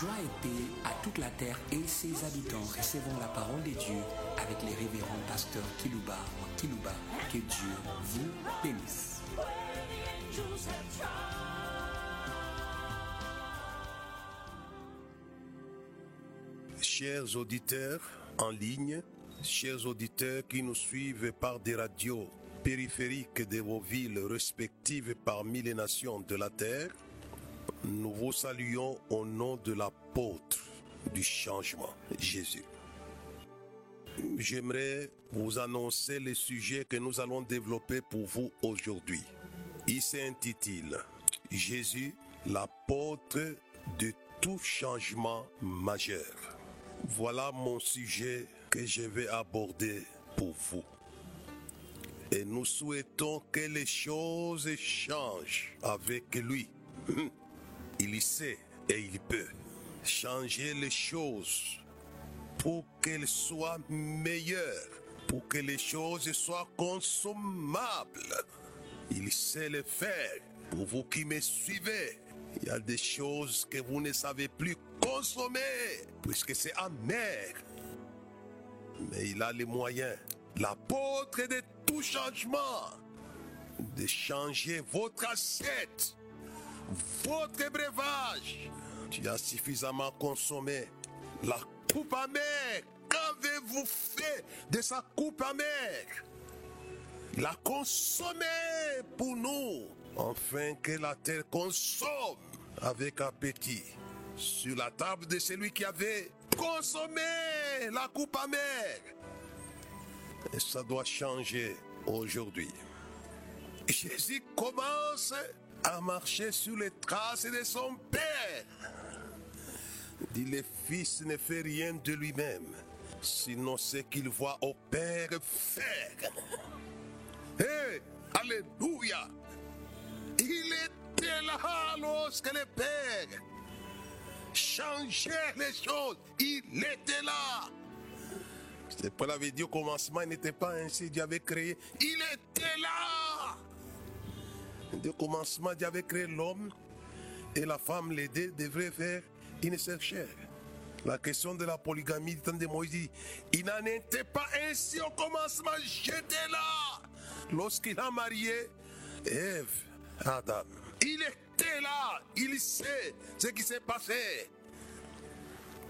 Joie et paix à toute la terre et ses habitants. Recevons la parole de Dieu avec les révérends pasteurs Kilouba Kilouba. Que Dieu vous bénisse. Chers auditeurs en ligne, chers auditeurs qui nous suivent par des radios périphériques de vos villes respectives parmi les nations de la terre, nous vous saluons au nom de l'apôtre du changement, Jésus. J'aimerais vous annoncer le sujet que nous allons développer pour vous aujourd'hui. Il s'intitule Jésus, l'apôtre de tout changement majeur. Voilà mon sujet que je vais aborder pour vous. Et nous souhaitons que les choses changent avec lui. Il sait et il peut changer les choses pour qu'elles soient meilleures, pour que les choses soient consommables. Il sait le faire. Pour vous qui me suivez, il y a des choses que vous ne savez plus consommer, puisque c'est amer. Mais il a les moyens, l'apôtre de tout changement, de changer votre assiette, votre breuvage. Tu as suffisamment consommé la coupe amère. Qu'avez-vous fait de sa coupe amère? La consommer pour nous, afin que la terre consomme avec appétit sur la table de celui qui avait consommé la coupe amère. Et ça doit changer aujourd'hui. Jésus commence à marcher sur les traces de son Père. Dit le Fils ne fait rien de lui-même, sinon ce qu'il voit au Père faire. Hé, Alléluia! Il était là lorsque le Père changeait les choses. Il était là. C'est pas la vidéo au commencement, il n'était pas ainsi. Dieu avait créé. Il était là. Au commencement, Dieu avait créé l'homme et la femme, les deux, devraient faire une seule chair. La question de la polygamie du temps de Moïse dit, il n'en était pas ainsi au commencement, j'étais là. Lorsqu'il a marié Ève, Adam, il était là, il sait ce qui s'est passé.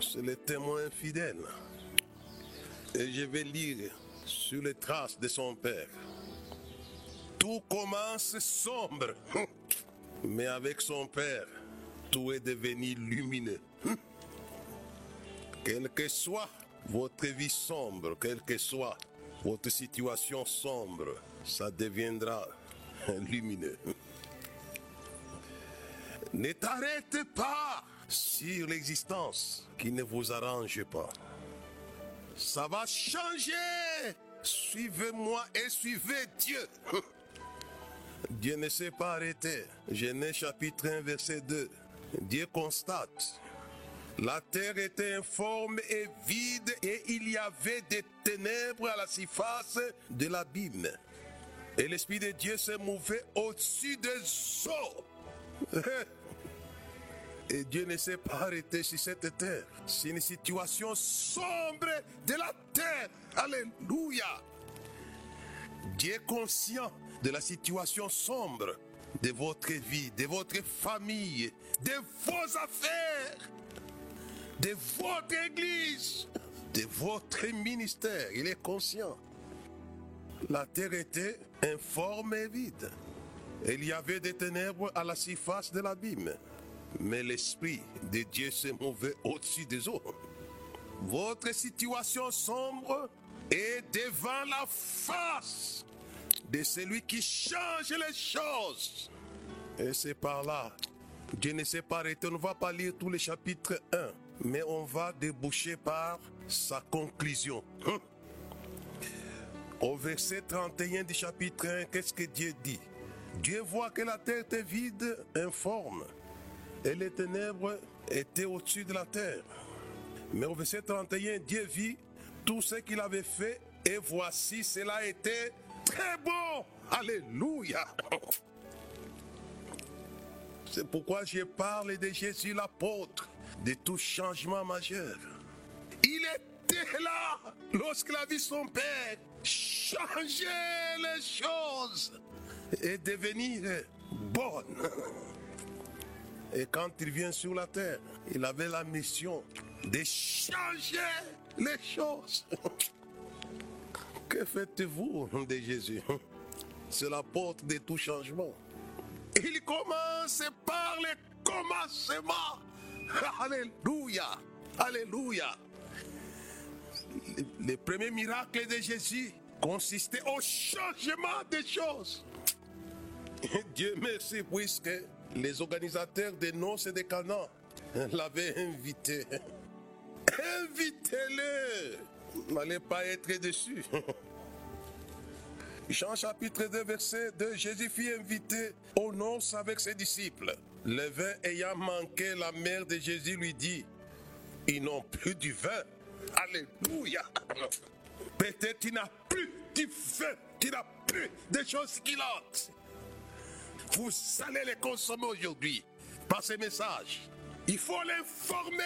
C'est le témoin fidèle. Et je vais lire sur les traces de son père. Tout commence sombre, mais avec son père, tout est devenu lumineux. Quelle que soit votre vie sombre, quelle que soit votre situation sombre, ça deviendra lumineux. Ne t'arrêtez pas sur l'existence qui ne vous arrange pas. Ça va changer. Suivez-moi et suivez Dieu. Dieu ne s'est pas arrêté. Genèse chapitre 1, verset 2. Dieu constate. La terre était informe et vide et il y avait des ténèbres à la surface de l'abîme. Et l'Esprit de Dieu se mouvait au-dessus des eaux. Et Dieu ne s'est pas arrêté sur cette terre. C'est une situation sombre de la terre. Alléluia. Dieu est conscient de la situation sombre de votre vie, de votre famille, de vos affaires, de votre église, de votre ministère. Il est conscient. La terre était informe et vide. Il y avait des ténèbres à la surface de l'abîme. Mais l'Esprit de Dieu se mouvait au-dessus des eaux. Votre situation sombre est devant la face de celui qui change les choses. Et c'est par là. Dieu ne s'est pas arrêté. On ne va pas lire tous les chapitres 1, mais on va déboucher par sa conclusion. Hein? Au verset 31 du chapitre 1, qu'est-ce que Dieu dit? Dieu voit que la terre était vide, informe, et les ténèbres étaient au-dessus de la terre. Mais au verset 31, Dieu vit tout ce qu'il avait fait, et voici, cela était très bon. Alléluia. C'est pourquoi je parle de Jésus l'apôtre de tout changement majeur. Il était là lorsqu'il a vu son père changer les choses et devenir bonne. Et quand il vient sur la terre, il avait la mission de changer les choses. Que faites-vous de Jésus? C'est la porte de tout changement. Il commence par le commencement. Alléluia. Alléluia. Le, premier miracle de Jésus consistait au changement des choses. Dieu merci puisque les organisateurs des noces et des canons l'avaient invité. Invitez-le. N'allez pas être déçus. Jean chapitre 2 verset 2, Jésus fut invité aux noces avec ses disciples. Le vin ayant manqué, la mère de Jésus lui dit, ils n'ont plus du vin. Alléluia. Peut-être qu'il n'a plus du vin, qu'il n'a plus de choses qu'il a. Vous allez les consommer aujourd'hui par ces messages. Il faut l'informer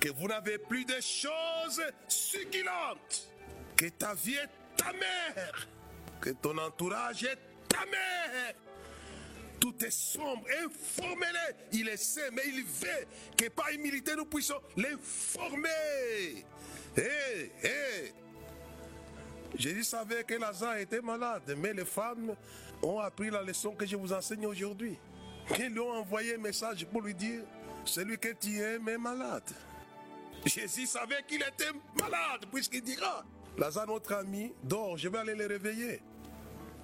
que vous n'avez plus de choses succulentes, que ta vie est ta mère, que ton entourage est ta mère. Tout est sombre, informez-les. Il est saint, mais il veut que par humilité nous puissions l'informer. Hé, hé. Jésus savait que Lazare était malade, mais les femmes ont appris la leçon que je vous enseigne aujourd'hui. Ils lui ont envoyé un message pour lui dire, celui que tu aimes est malade. Jésus savait qu'il était malade, puisqu'il dira, Lazare, notre ami, dort, je vais aller le réveiller.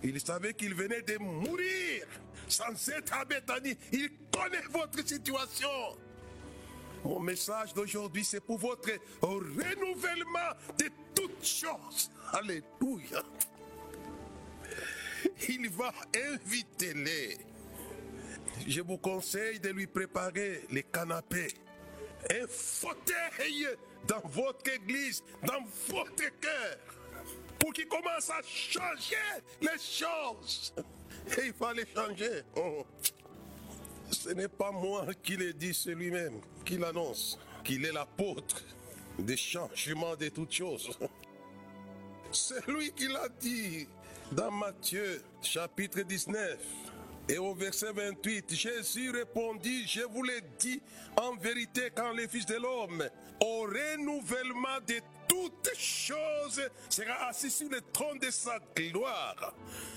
Il savait qu'il venait de mourir sans être à. Il connaît votre situation. Mon message d'aujourd'hui, c'est pour votre renouvellement de toutes choses. Alléluia. Il va inviter les. Je vous conseille de lui préparer les canapés. Un fauteuil dans votre église, dans votre cœur, pour qu'il commence à changer les choses. Et il fallait changer. Oh. Ce n'est pas moi qui le dit, c'est lui-même qui l'annonce, qu'il est l'apôtre des changements de toutes choses. C'est lui qui l'a dit dans Matthieu chapitre 19. Et au verset 28, Jésus répondit, je vous l'ai dit en vérité quand le Fils de l'homme, au renouvellement de toutes choses, sera assis sur le trône de sa gloire.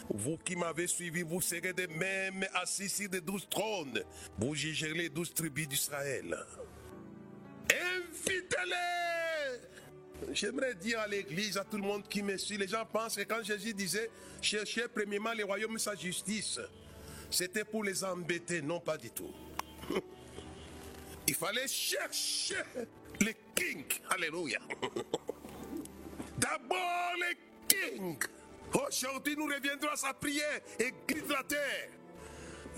Vous qui m'avez suivi, vous serez de même assis sur les douze trônes. Vous jugerez les douze tribus d'Israël. Invitez-les J'aimerais dire à l'église, à tout le monde qui me suit, les gens pensent que quand Jésus disait cherchez premièrement le royaume et sa justice, c'était pour les embêter, non pas du tout. Il fallait chercher les kings. Alléluia. D'abord les kings. Aujourd'hui, nous reviendrons à sa prière et de la terre.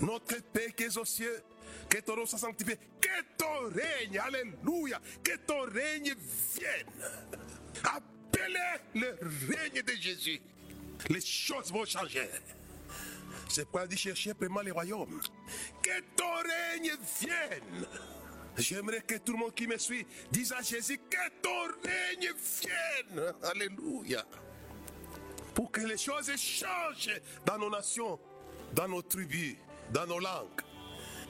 Notre Père qui est aux cieux, que ton nom soit sanctifié, que ton règne, alléluia, que ton règne vienne. Appelez le règne de Jésus. Les choses vont changer. C'est il dit chercher vraiment les royaumes. Que ton règne vienne. J'aimerais que tout le monde qui me suit dise à Jésus que ton règne vienne. Alléluia. Pour que les choses changent dans nos nations, dans nos tribus, dans nos langues.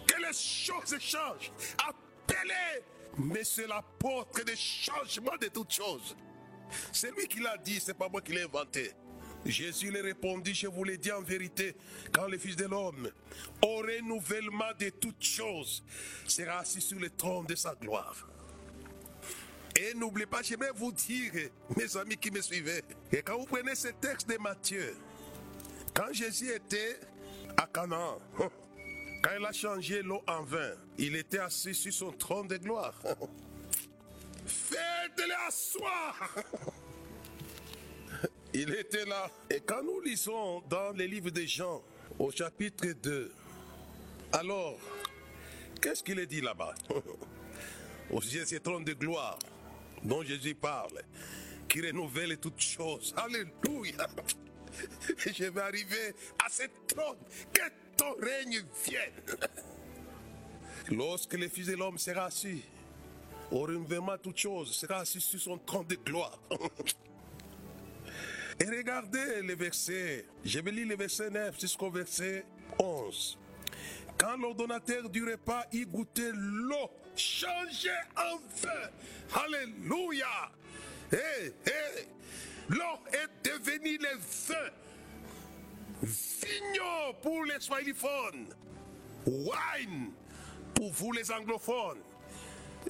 Que les choses changent. Appelez, mais c'est l'apôtre des changements de toutes choses. C'est lui qui l'a dit, c'est pas moi qui l'ai inventé. Jésus lui répondit, je vous l'ai dit en vérité, quand le Fils de l'homme, au renouvellement de toutes choses, sera assis sur le trône de sa gloire. Et n'oubliez pas, j'aimerais vous dire, mes amis qui me suivaient, que quand vous prenez ce texte de Matthieu, quand Jésus était à Canaan, quand il a changé l'eau en vin, il était assis sur son trône de gloire. Faites-le asseoir. Il était là. Et quand nous lisons dans les livres de Jean, au chapitre 2, alors, qu'est-ce qu'il est dit là-bas? Au sujet de ce trône de gloire dont Jésus parle, qui renouvelle toutes choses. Alléluia. Je vais arriver à ce trône. Que ton règne vienne. Lorsque le Fils de l'homme sera assis, au renouvellement toutes choses, sera assis sur son trône de gloire. Et regardez le verset, je vais lire le verset 9 jusqu'au verset 11. Quand l'ordonnateur du repas y goûtait l'eau, changée en vin. Alléluia. Hey. L'eau est devenue le vin. Vigno pour les swahiliphones. Wine pour vous les anglophones.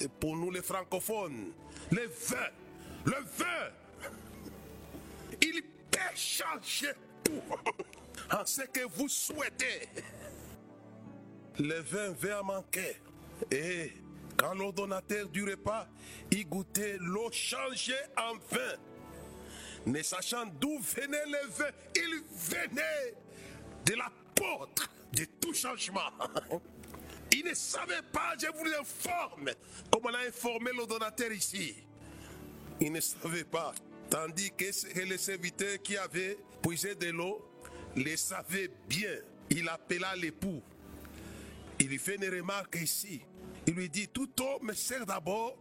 Et pour nous les francophones. Le vin. Le vin. Il peut changer tout en ce que vous souhaitez. Le vin va manquer. Et quand l'ordonnateur du repas y goûtait l'eau changée en vin, ne sachant d'où venait le vin, il venait de l'apôtre de tout changement. Il ne savait pas, je vous informe, comme on a informé l'ordonnateur ici? Il ne savait pas. Tandis que le serviteur qui avait puisé de l'eau le savait bien. Il appela l'époux. Il lui fait une remarque ici. Il lui dit, tout homme sert d'abord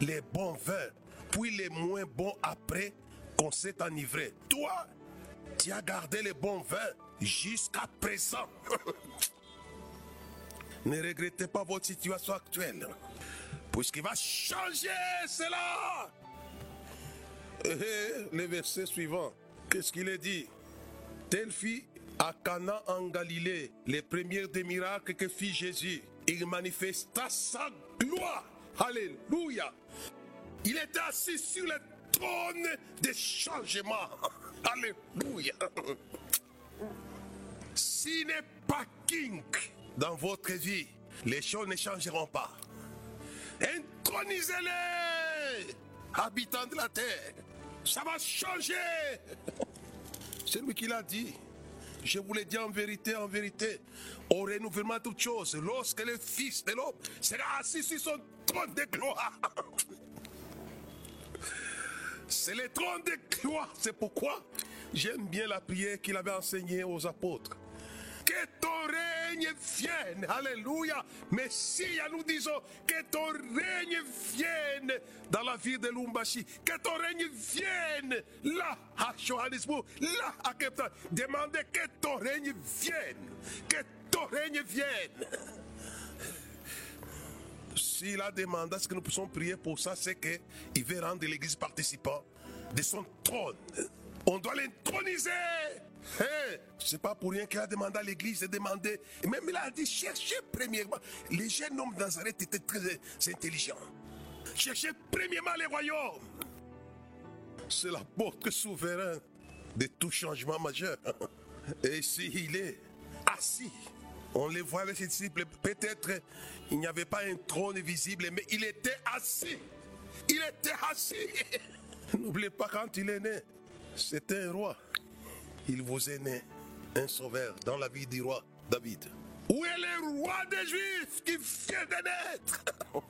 les bons vins, puis les moins bons après qu'on s'est enivré. Toi, tu as gardé les bons vins jusqu'à présent. ne regrettez pas votre situation actuelle, puisqu'il va changer cela. Le verset suivant, qu'est-ce qu'il est dit? Telle fille à Cana en Galilée, les premiers des miracles que fit Jésus. Il manifesta sa gloire. Alléluia. Il était assis sur le trône des changements. Alléluia. S'il n'est pas king dans votre vie, les choses ne changeront pas. Intronisez-les, habitants de la terre. Ça va changer. C'est lui qui l'a dit. Je vous l'ai dit en vérité, en vérité, au renouvellement de toutes choses, lorsque le Fils de l'homme sera assis sur son trône de gloire. C'est le trône de gloire. C'est pourquoi j'aime bien la prière qu'il avait enseignée aux apôtres. Que ton règne vienne. Alléluia. Mais si nous disons que ton règne vienne dans la ville de Lumbashi, que ton règne vienne là à Johannesburg, là à Cape. Demandez que ton règne vienne. Que ton règne vienne. S'il a demandé ce que nous puissions prier pour ça, c'est qu'il veut rendre l'église participant de son trône. On doit l'introniser. Hey, c'est pas pour rien qu'il a demandé à l'église de demander. Et même il a dit cherchez premièrement. Les jeunes hommes de Nazareth étaient très intelligents. Cherchez premièrement les royaumes. C'est la porte souverain de tout changement majeur. Et ici, il est assis. On les voit avec ses disciples. Peut-être il n'y avait pas un trône visible, mais il était assis. Il était assis. N'oubliez pas quand il est né, c'était un roi. Il vous est né un sauveur dans la vie du roi David. Où est le roi des Juifs qui vient de naître?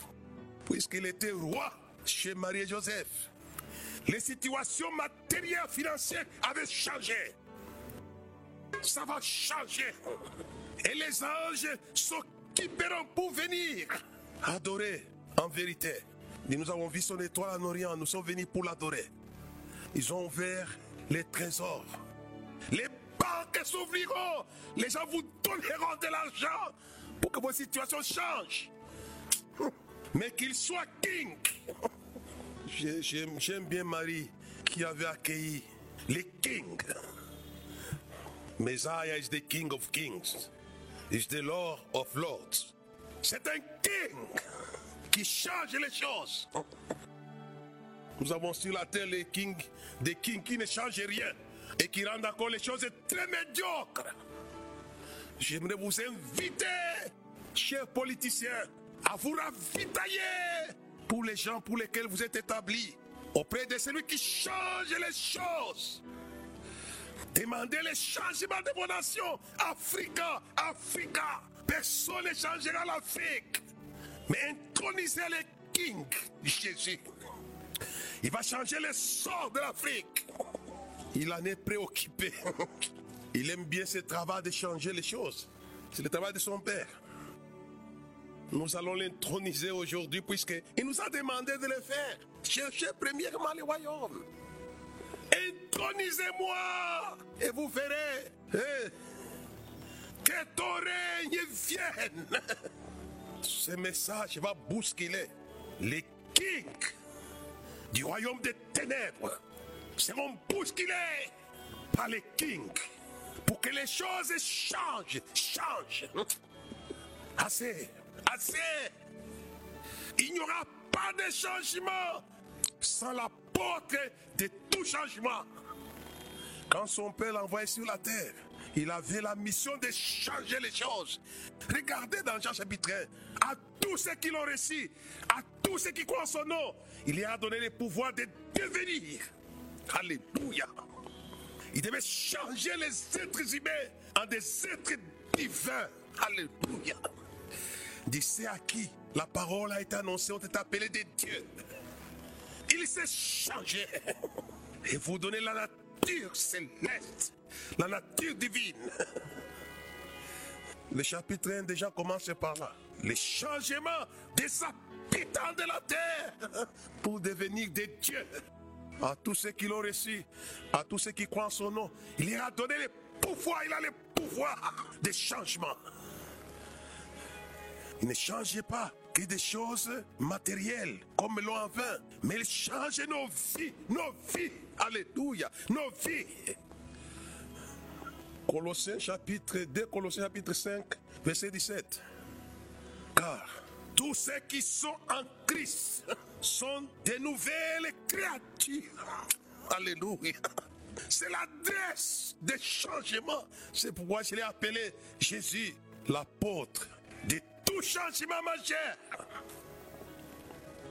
Puisqu'il était roi chez Marie et Joseph, les situations matérielles financières avaient changé. Ça va changer. Et les anges s'occuperont pour venir adorer en vérité. Et nous avons vu son étoile en Orient, nous sommes venus pour l'adorer. Ils ont ouvert les trésors. Les banques s'ouvriront. Les gens vous donneront de l'argent pour que vos situations changent. Mais qu'il soit king. J'aime bien Marie qui avait accueilli les kings. Messiah is the king of kings. Is the lord of lords. C'est un king qui change les choses. Nous avons sur la terre les kings, des kings qui ne changent rien et qui rendent encore les choses très médiocres. J'aimerais vous inviter, chers politiciens, à vous ravitailler pour les gens pour lesquels vous êtes établis, auprès de celui qui change les choses. Demandez les changements de vos nations. Africa, Africa. Personne ne changera l'Afrique. Mais intronisez les kings Jésus. Il va changer le sort de l'Afrique. Il en est préoccupé. Il aime bien ce travail de changer les choses. C'est le travail de son père. Nous allons l'introniser aujourd'hui puisqu'il nous a demandé de le faire. Cherchez premièrement le royaume. Intronisez-moi et vous verrez hein, que ton règne vienne. Ce message va bousculer les kings du royaume des ténèbres. Seront bousculés par les kings pour que les choses changent, changent. Assez, assez. Il n'y aura pas de changement sans l'apôtre de tout changement. Quand son père l'envoyait sur la terre, il avait la mission de changer les choses. Regardez dans Jean chapitre 1, à tous ceux qui l'ont reçu, à tous ceux qui croient en son nom, il lui a donné le pouvoir de devenir. Alléluia. Il devait changer les êtres humains en des êtres divins. Alléluia. D'ici à qui la parole a été annoncée, ont été appelés des dieux. Il s'est changé et vous donner la nature céleste, la nature divine. Le chapitre 1 déjà commence par là. Le changement des habitants de la terre pour devenir des dieux. À tous ceux qui l'ont reçu, à tous ceux qui croient en son nom, il leur a donné le pouvoir, il a le pouvoir de changement. Il ne changeait pas que des choses matérielles, comme l'eau en vin, mais il change nos vies, nos vies. Alléluia, nos vies. Colossiens chapitre 2, Colossiens chapitre 5, verset 17. Car tous ceux qui sont en Christ sont des nouvelles créatures. Alléluia. C'est l'adresse des changements. C'est pourquoi je l'ai appelé Jésus, l'apôtre de tout changement majeur.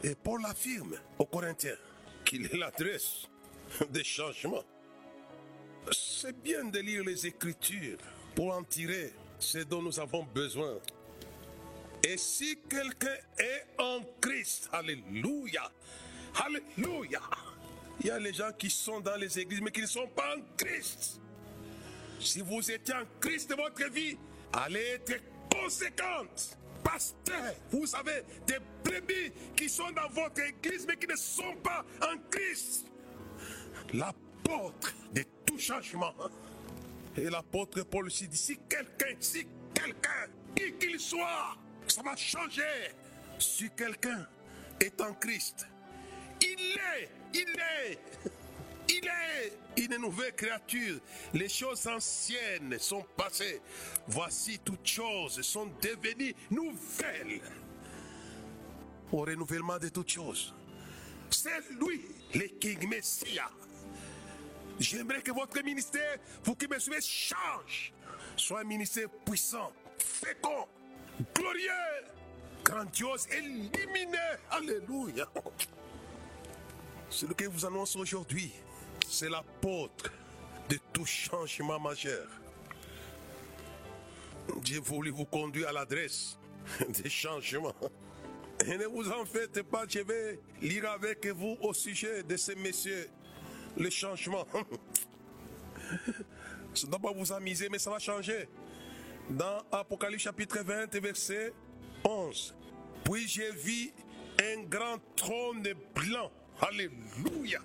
Et Paul affirme aux Corinthiens qu'il est l'adresse des changements. C'est bien de lire les Écritures pour en tirer ce dont nous avons besoin. Et si quelqu'un est en Christ, Alléluia, Alléluia, il y a les gens qui sont dans les églises mais qui ne sont pas en Christ. Si vous étiez en Christ, votre vie allez être conséquente. Pasteur, vous avez des brebis qui sont dans votre église mais qui ne sont pas en Christ. L'apôtre de tout changement. Et l'apôtre Paul aussi dit, si quelqu'un, si quelqu'un, qui qu'il soit, ça va changer. Si quelqu'un est en Christ, il est, il est, il est une nouvelle créature. Les choses anciennes sont passées. Voici toutes choses sont devenues nouvelles. Au renouvellement de toutes choses. C'est lui, le King Messia. J'aimerais que votre ministère, vous qui me suivez, change. Soit un ministère puissant, fécond, glorieux, grandiose lumineux. Alléluia. Ce que vous annonce aujourd'hui, c'est l'apôtre de tout changement majeur. Dieu voulu vous conduire à l'adresse des changements. Et ne vous en faites pas, je vais lire avec vous au sujet de ces messieurs le changement. Ça ne doit pas vous amuser, mais ça va changer. Dans Apocalypse chapitre 20, verset 11. Puis j'ai vu un grand trône blanc. Alléluia.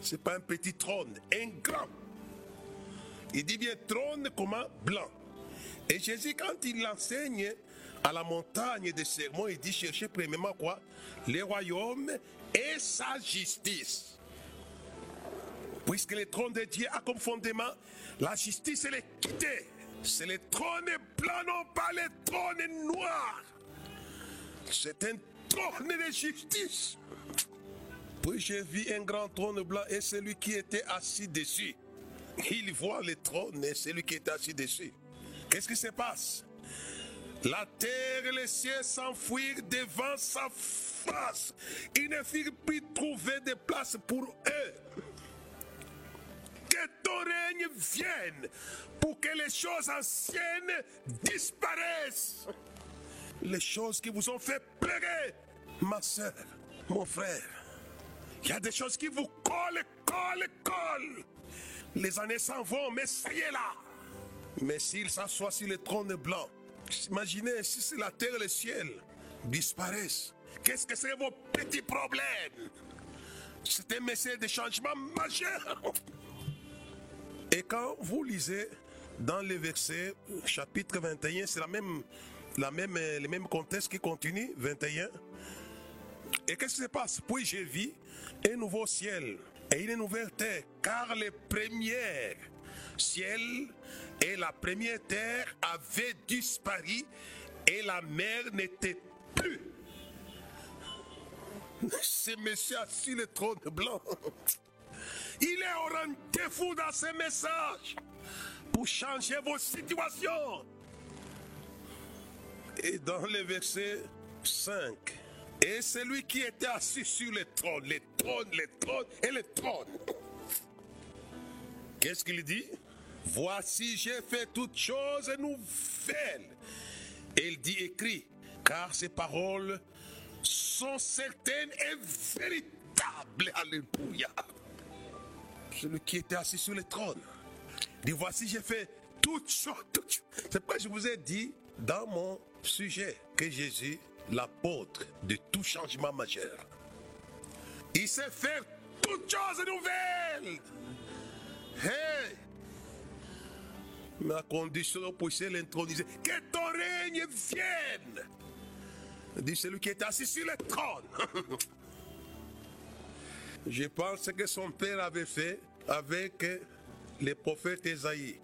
C'est pas un petit trône, un grand. Il dit bien trône comment blanc. Et Jésus, quand il enseigne à la montagne des sermons, il dit chercher premièrement quoi? Les royaumes et sa justice. Puisque le trône de Dieu a comme fondement la justice et l'équité. C'est le trône blanc, non pas le trône noir. C'est un trône de justice. Puis j'ai vu un grand trône blanc et celui qui était assis dessus. Il voit le trône et celui qui était assis dessus. Qu'est-ce qui se passe? La terre et les cieux s'enfuirent devant sa face. Ils ne firent plus trouver de place pour eux règne vienne pour que les choses anciennes disparaissent. Les choses qui vous ont fait pleurer, ma soeur, mon frère. Il y a des choses qui vous collent, collent, collent. Les années s'en vont, mais ça y est là. Mais s'il s'assoit sur le trône blanc, Imaginez si la terre et le ciel disparaissent. Qu'est-ce que c'est vos petits problèmes? C'est un message de changement majeur. Et quand vous lisez dans le verset chapitre 21, c'est la même, la même, le même contexte qui continue, 21. Et qu'est-ce qui se passe? Puis j'ai vu un nouveau ciel et une nouvelle terre, car les premiers ciel et la première terre avaient disparu et la mer n'était plus. Ce monsieur assis le trône blanc. Il est au rendez-vous dans ce message pour changer vos situations. Et dans le verset 5, et celui qui était assis sur le trône, le trône, le trône et le trône. Qu'est-ce qu'il dit Voici, j'ai fait toutes choses nouvelles. Et il dit écrit, car ces paroles sont certaines et véritables. Alléluia. Celui qui était assis sur le trône. Dit, voici, j'ai fait toutes choses. C'est pourquoi je vous ai dit dans mon sujet que Jésus, l'apôtre de tout changement majeur, il sait faire toutes choses nouvelles. Hey! Mais à condition pour l'introniser, que ton règne vienne. Dit celui qui est assis sur le trône. Je pense que son père avait fait avec les prophètes Esaïe,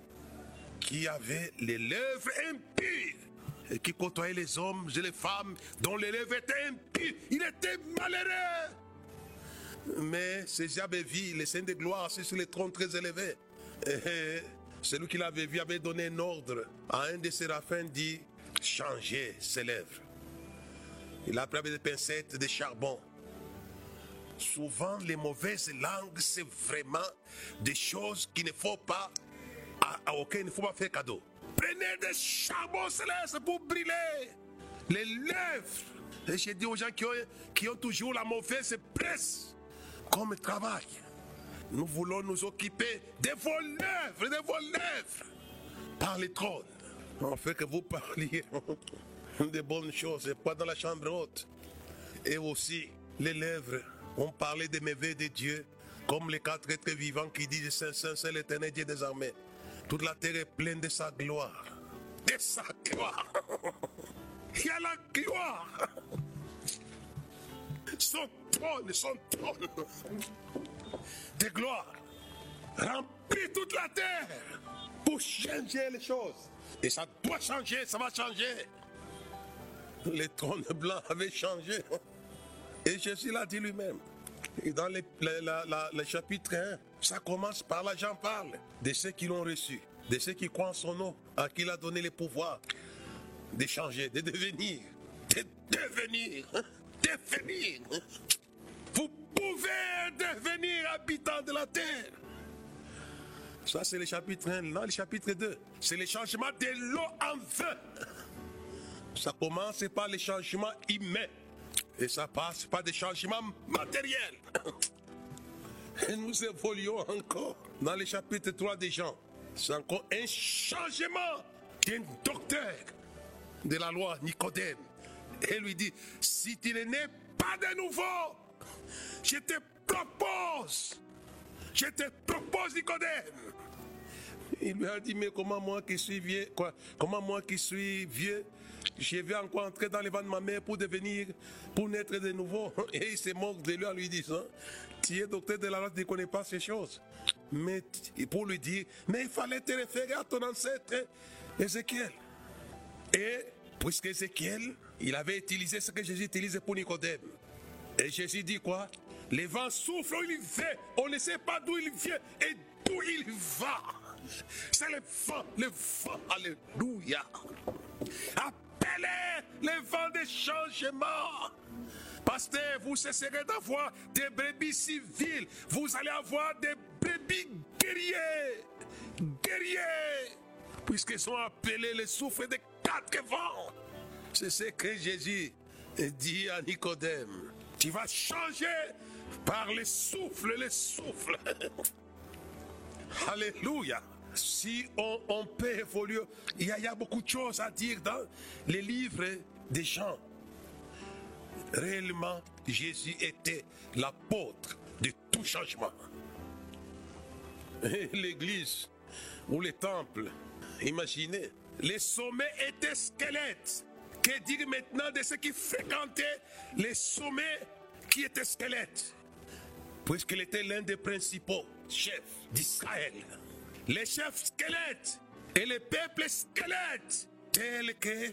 qui avait les lèvres impures et qui côtoyait les hommes et les femmes dont les lèvres étaient impures. Il était malheureux. Mais ces avait vu les saints de gloire assis sur les trônes très élevés. Celui qui l'avait vu avait donné un ordre à un des séraphins dit changer ses lèvres. Il a pris des pincettes de charbon. Souvent, les mauvaises langues, c'est vraiment des choses qu'il ne faut pas, à, ne faut pas faire cadeau. Prenez des charbons célestes pour brûler les lèvres. Et j'ai dit aux gens qui ont, toujours la mauvaise presse comme travail. Nous voulons nous occuper de vos lèvres, de vos lèvres, par les trônes. En fait que vous parliez de bonnes choses, pas dans la chambre haute. Et aussi, les lèvres ont parlé des merveilles de Dieu, comme les quatre êtres vivants qui disent Saint, Saint, Saint, l'éternel Dieu des armées. Toute la terre est pleine de sa gloire. De sa gloire. Il y a la gloire. Son trône, son trône de gloire remplit toute la terre pour changer les choses. Et ça doit changer, ça va changer. Le trône blanc avait changé. Et Jésus l'a dit lui-même. Et dans le, chapitre 1, ça commence par là, j'en parle, de ceux qui l'ont reçu, de ceux qui croient en son nom, à qui il a donné le pouvoir de changer, de devenir, de devenir, de devenir. Vous pouvez devenir habitant de la terre. Ça, c'est le chapitre 1. Non, le chapitre 2, c'est le changement de l'eau en feu. Ça commence par le changement humain. Et ça passe par des changements matériels. Et nous évoluons encore dans le chapitre 3 des gens. C'est encore un changement d'un docteur de la loi, Nicodème. Et lui dit, si tu n'es pas de nouveau, je te propose, je te propose Nicodème. Il lui a dit, mais comment moi qui suis vieux, quoi, comment moi qui suis vieux, je vais encore entrer dans les vents de ma mère pour devenir, pour naître de nouveau. Et il se moque de lui en lui disant, tu es docteur de la loi, tu ne connais pas ces choses. Mais pour lui dire, mais il fallait te référer à ton ancêtre Ézéchiel. Et puisque Ézéchiel, il avait utilisé ce que Jésus utilise pour Nicodème. Et Jésus dit quoi? Les vents soufflent il vient. On ne sait pas d'où il vient et d'où il va. C'est le vent, le vent. Alléluia. Les vents de changement. Pasteur, vous cesserez d'avoir des brebis civiles. Vous allez avoir des brebis guerriers. Guerriers. Puisqu'ils sont appelés les souffles de quatre vents. C'est ce que Jésus dit à Nicodème. Tu vas changer par les souffles, les souffles. Alléluia. Si on, peut évoluer, il y, a, il y a beaucoup de choses à dire dans les livres des gens. Réellement, Jésus était l'apôtre de tout changement. L'église ou les temples, imaginez, les sommets étaient squelettes. Que dire maintenant de ceux qui fréquentaient les sommets qui étaient squelettes? Puisqu'il était l'un des principaux chefs d'Israël. Les chefs squelettes et les peuples squelettes, tels que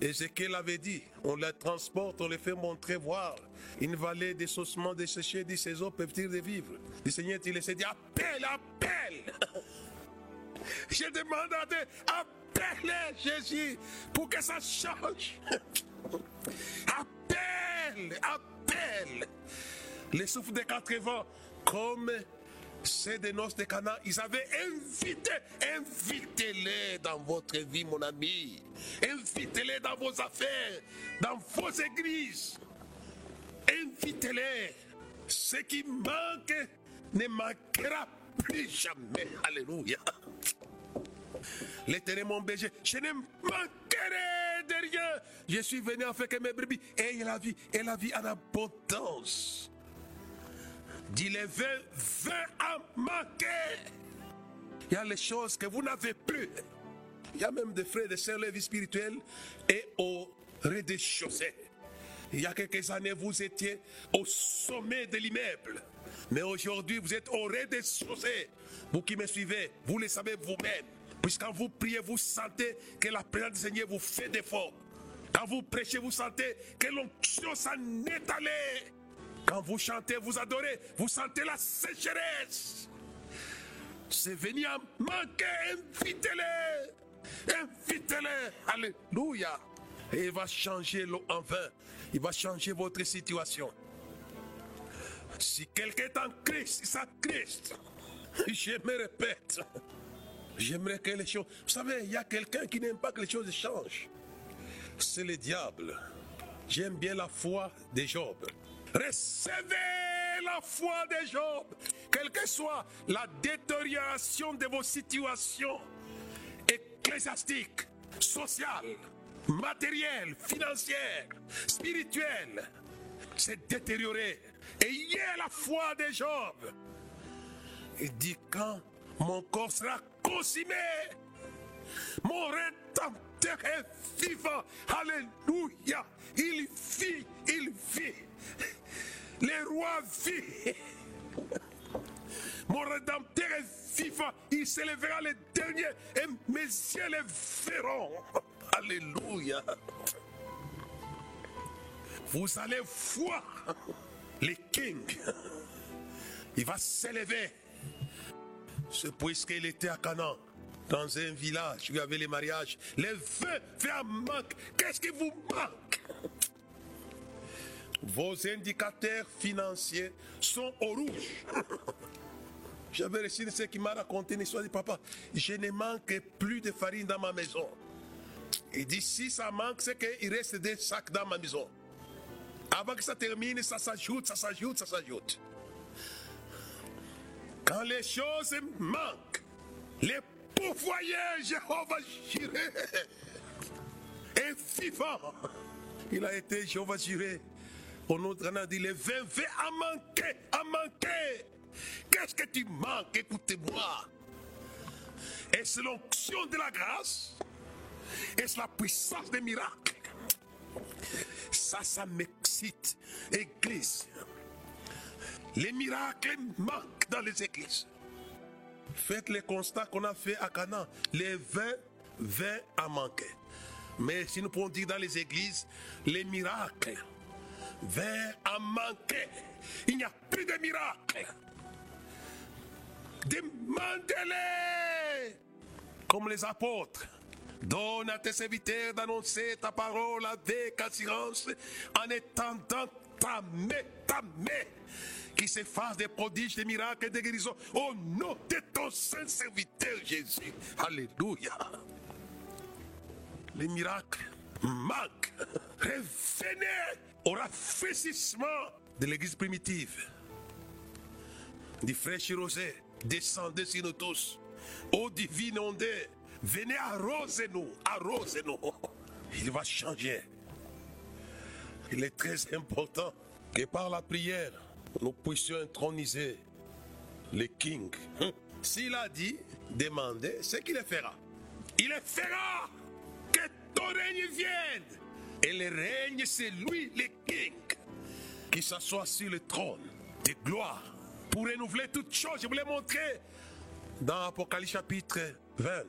Ézéchiel avait dit, on les transporte, on les fait montrer, voir. Une vallée des ossements desséchés, dit peuvent-ils vivre Le Seigneur, il s'est dit, appelle, appelle. Je demande à Dieu, appelle Jésus pour que ça change. Appelle, appelle. Les souffles des quatre vents, comme c'est des noces de Cana, ils avaient invité, invitez-les dans votre vie, mon ami. Invitez-les dans vos affaires, dans vos églises. Invitez-les. Ce qui manque ne manquera plus jamais. Alléluia. L'éternel mon berger, je ne manquerai de rien. Je suis venu afin que mes brebis aient la vie et la vie en abondance. Dit les vins, vins à manquer. Il y a les choses que vous n'avez plus. Il y a même des frères et des sœurs, la vie spirituelle et au rez-de-chaussée. Il y a quelques années, vous étiez au sommet de l'immeuble. Mais aujourd'hui, vous êtes au rez-de-chaussée. Vous qui me suivez, vous le savez vous-même. Puisqu'quand vous priez, vous sentez que la présence du Seigneur vous fait défaut. Quand vous prêchez, vous sentez que l'onction s'en est allée. Quand vous chantez, vous adorez, vous sentez la sécheresse. C'est venu à manquer, invitez-les. Invitez-les. Alléluia. Et il va changer l'eau en vin. Il va changer votre situation. Si quelqu'un est en Christ, c'est Christ. Je me répète. J'aimerais que les choses. Vous savez, il y a quelqu'un qui n'aime pas que les choses changent. C'est le diable. J'aime bien la foi de Job. Recevez la foi de Job. Quelle que soit la détérioration de vos situations ecclésiastiques, sociales, matérielles, financières, spirituelles, c'est détérioré. Ayez la foi de Job. Il dit quand mon corps sera consumé, mon rédempteur est vivant. Alléluia. Il vit, il vit. Le roi vit. Mon rédempteur est vivant. Il s'élèvera le dernier et mes yeux le verront. Alléluia. Vous allez voir le king. Il va s'élever. C'est puisqu'il était à Canaan, dans un village où il y avait les mariages. Les fait un manque. Qu'est-ce qui vous manque? Vos indicateurs financiers sont au rouge. J'avais reçu ce qui m'a raconté une histoire de papa. Je ne manque plus de farine dans ma maison. Il dit si ça manque, c'est qu'il reste des sacs dans ma maison. Avant que ça termine, ça s'ajoute, ça s'ajoute, ça s'ajoute. Quand les choses manquent, les pourvoyeurs Jéhovah Jiré est vivant. Il a été Jéhovah Jiré. Au nom de a dit les vins vins à manquer, à manquer. Qu'est-ce que tu manques? Écoutez-moi. Est-ce l'onction de la grâce Est-ce la puissance des miracles Ça, ça m'excite. Église. Les miracles manquent dans les églises. Faites le constat qu'on a fait à Canaan. Les vins, vins à manquer. Mais si nous pouvons dire dans les églises, les miracles, vins à manquer. Il n'y a plus de miracles. Demandez-les comme les apôtres. Donne à tes serviteurs d'annoncer ta parole avec assurance en étendant ta main, ta main, qui se fasse des prodiges, des miracles et des guérisons au nom de ton saint serviteur Jésus. Alléluia. Les miracles manquent. Revenez au rafraîchissement de l'église primitive. Du frère Chirosé, descendez sur nous tous. Ô divine ondée, venez arroser-nous, arrosez-nous. Il va changer. Il est très important que par la prière, nous puissions introniser le King. Hum. S'il a dit, demandez, c'est qu'il fera. Il le fera. Ton règne vienne. Et le règne, c'est lui, le King, qui s'assoit sur le trône de gloire pour renouveler toutes choses. Je vous l'ai montré dans Apocalypse chapitre 20,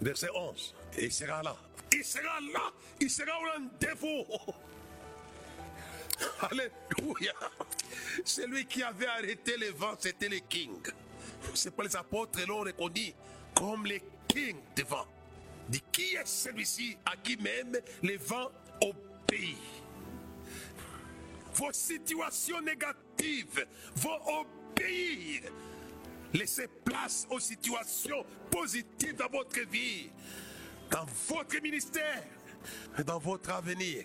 verset 11. Et il sera là. Il sera là. Il sera au rendez-vous. Alléluia. Celui qui avait arrêté les vents, c'était le King. C'est pas les apôtres l'ont reconnu comme le King des vents. Qui est celui-ci à qui même les vents obéissent? Vos situations négatives vont obéir. Laissez place aux situations positives dans votre vie, dans votre ministère, et dans votre avenir.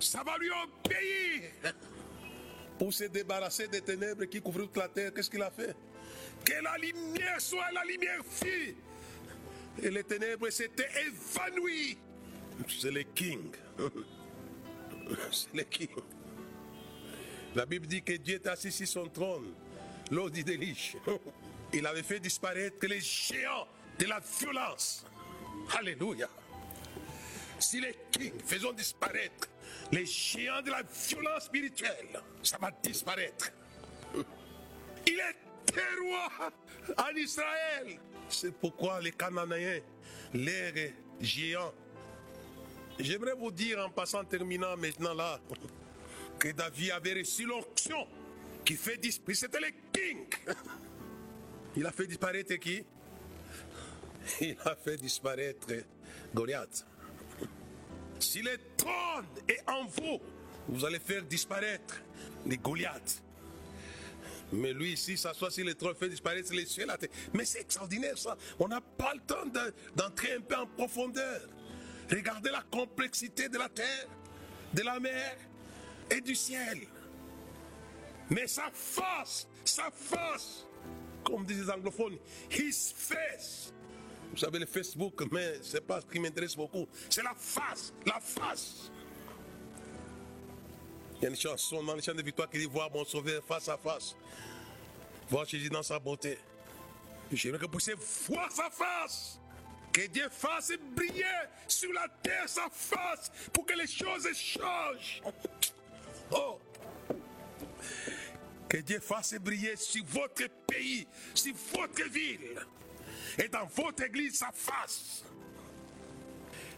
Ça va lui obéir. Pour se débarrasser des ténèbres qui couvrent toute la terre, qu'est-ce qu'il a fait? Que la lumière soit la lumière fille. Et les ténèbres s'étaient évanouies. C'est le king. C'est le king. La Bible dit que Dieu est assis sur son trône, l'eau dit déliche. Il avait fait disparaître les géants de la violence. Alléluia. Si les kings faisons disparaître les géants de la violence spirituelle, ça va disparaître. Il est roi en Israël. C'est pourquoi les Cananéens, les géants. J'aimerais vous dire en passant, terminant maintenant là, que David avait reçu l'onction qui fait disparaître. C'était le king. Il a fait disparaître qui? Il a fait disparaître Goliath. Si le trône est en vous, vous allez faire disparaître les Goliaths. Mais lui ici s'assoit sur le trône, fait disparaître les cieux, la terre. Mais c'est extraordinaire ça. On n'a pas le temps d'entrer un peu en profondeur. Regardez la complexité de la terre, de la mer et du ciel. Mais sa face, sa face, comme disent les anglophones, his face. Vous savez le Facebook, mais c'est pas ce qui m'intéresse beaucoup. C'est la face, la face. Il y a une chanson dans les chants de victoire qui dit voir mon sauveur face à face. Voir Jésus dans sa beauté. J'aimerais que vous puissiez voir sa face. Que Dieu fasse briller sur la terre sa face pour que les choses changent. Oh. Que Dieu fasse briller sur votre pays, sur votre ville et dans votre église sa face.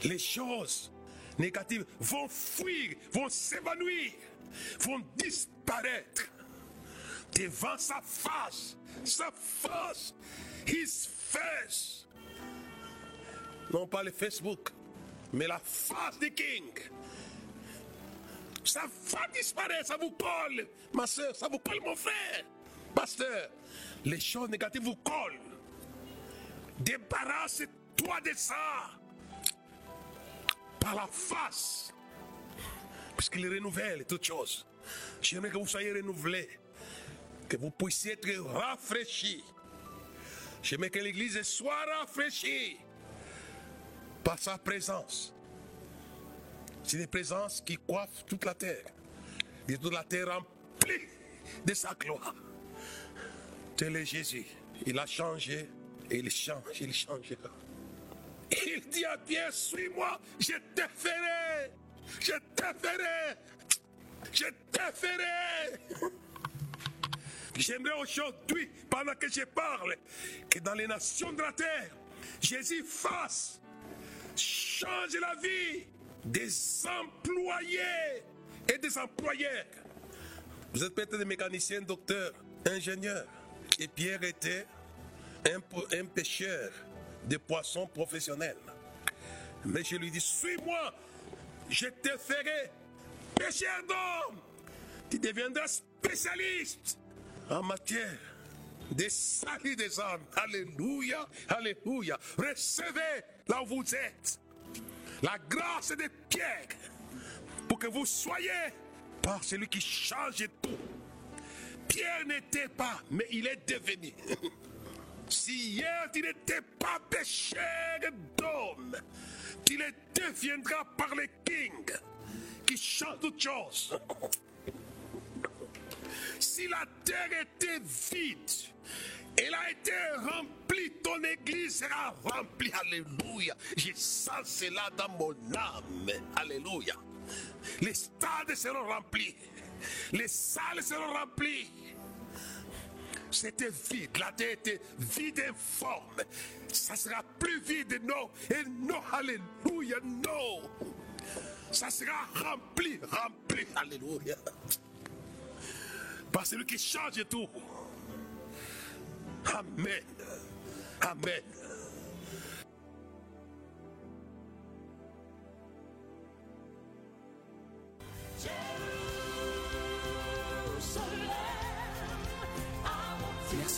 Les choses négatives vont fuir, vont s'évanouir, vont disparaître devant sa face, sa face, his face. Non pas le Facebook, mais la face du King. Ça va disparaître, ça vous colle, ma soeur, ça vous colle, mon frère. Pasteur, les choses négatives vous collent. Débarrasse-toi de ça. Par la face. Puisqu'il renouvelle toutes choses. J'aimerais que vous soyez renouvelés. Que vous puissiez être rafraîchis. J'aimerais que l'Église soit rafraîchie par sa présence. C'est une présence qui coiffe toute la terre. Et toute la terre remplie de sa gloire. Tel est Jésus. Il a changé et il change, il changera. Il dit à Pierre, suis-moi, je te ferai, je te ferai, je te ferai. J'aimerais aujourd'hui, pendant que je parle, que dans les nations de la terre, Jésus fasse, change la vie des employés et des employeurs. Vous êtes peut-être des mécaniciens, docteurs, ingénieurs. Et Pierre était un, un pêcheur de poissons professionnel. Mais je lui dis, suis-moi, je te ferai pêcheur d'hommes. Tu deviendras spécialiste en matière de salut des âmes. Alléluia, alléluia. Recevez là où vous êtes la grâce de Pierre pour que vous soyez par celui qui change tout. Pierre n'était pas, mais il est devenu. Si hier tu n'étais pas pécheur d'homme, tu le deviendras par le King qui change toutes choses. Si la terre était vide, elle a été remplie, ton église sera remplie. Alléluia. Je sens cela dans mon âme. Alléluia. Les stades seront remplis. Les salles seront remplies. C'était vide, la terre était vide et informe. Ça sera plus vide, non. Et non, alléluia, non. Ça sera rempli, rempli, alléluia. Par celui qui change tout. Amen. Amen.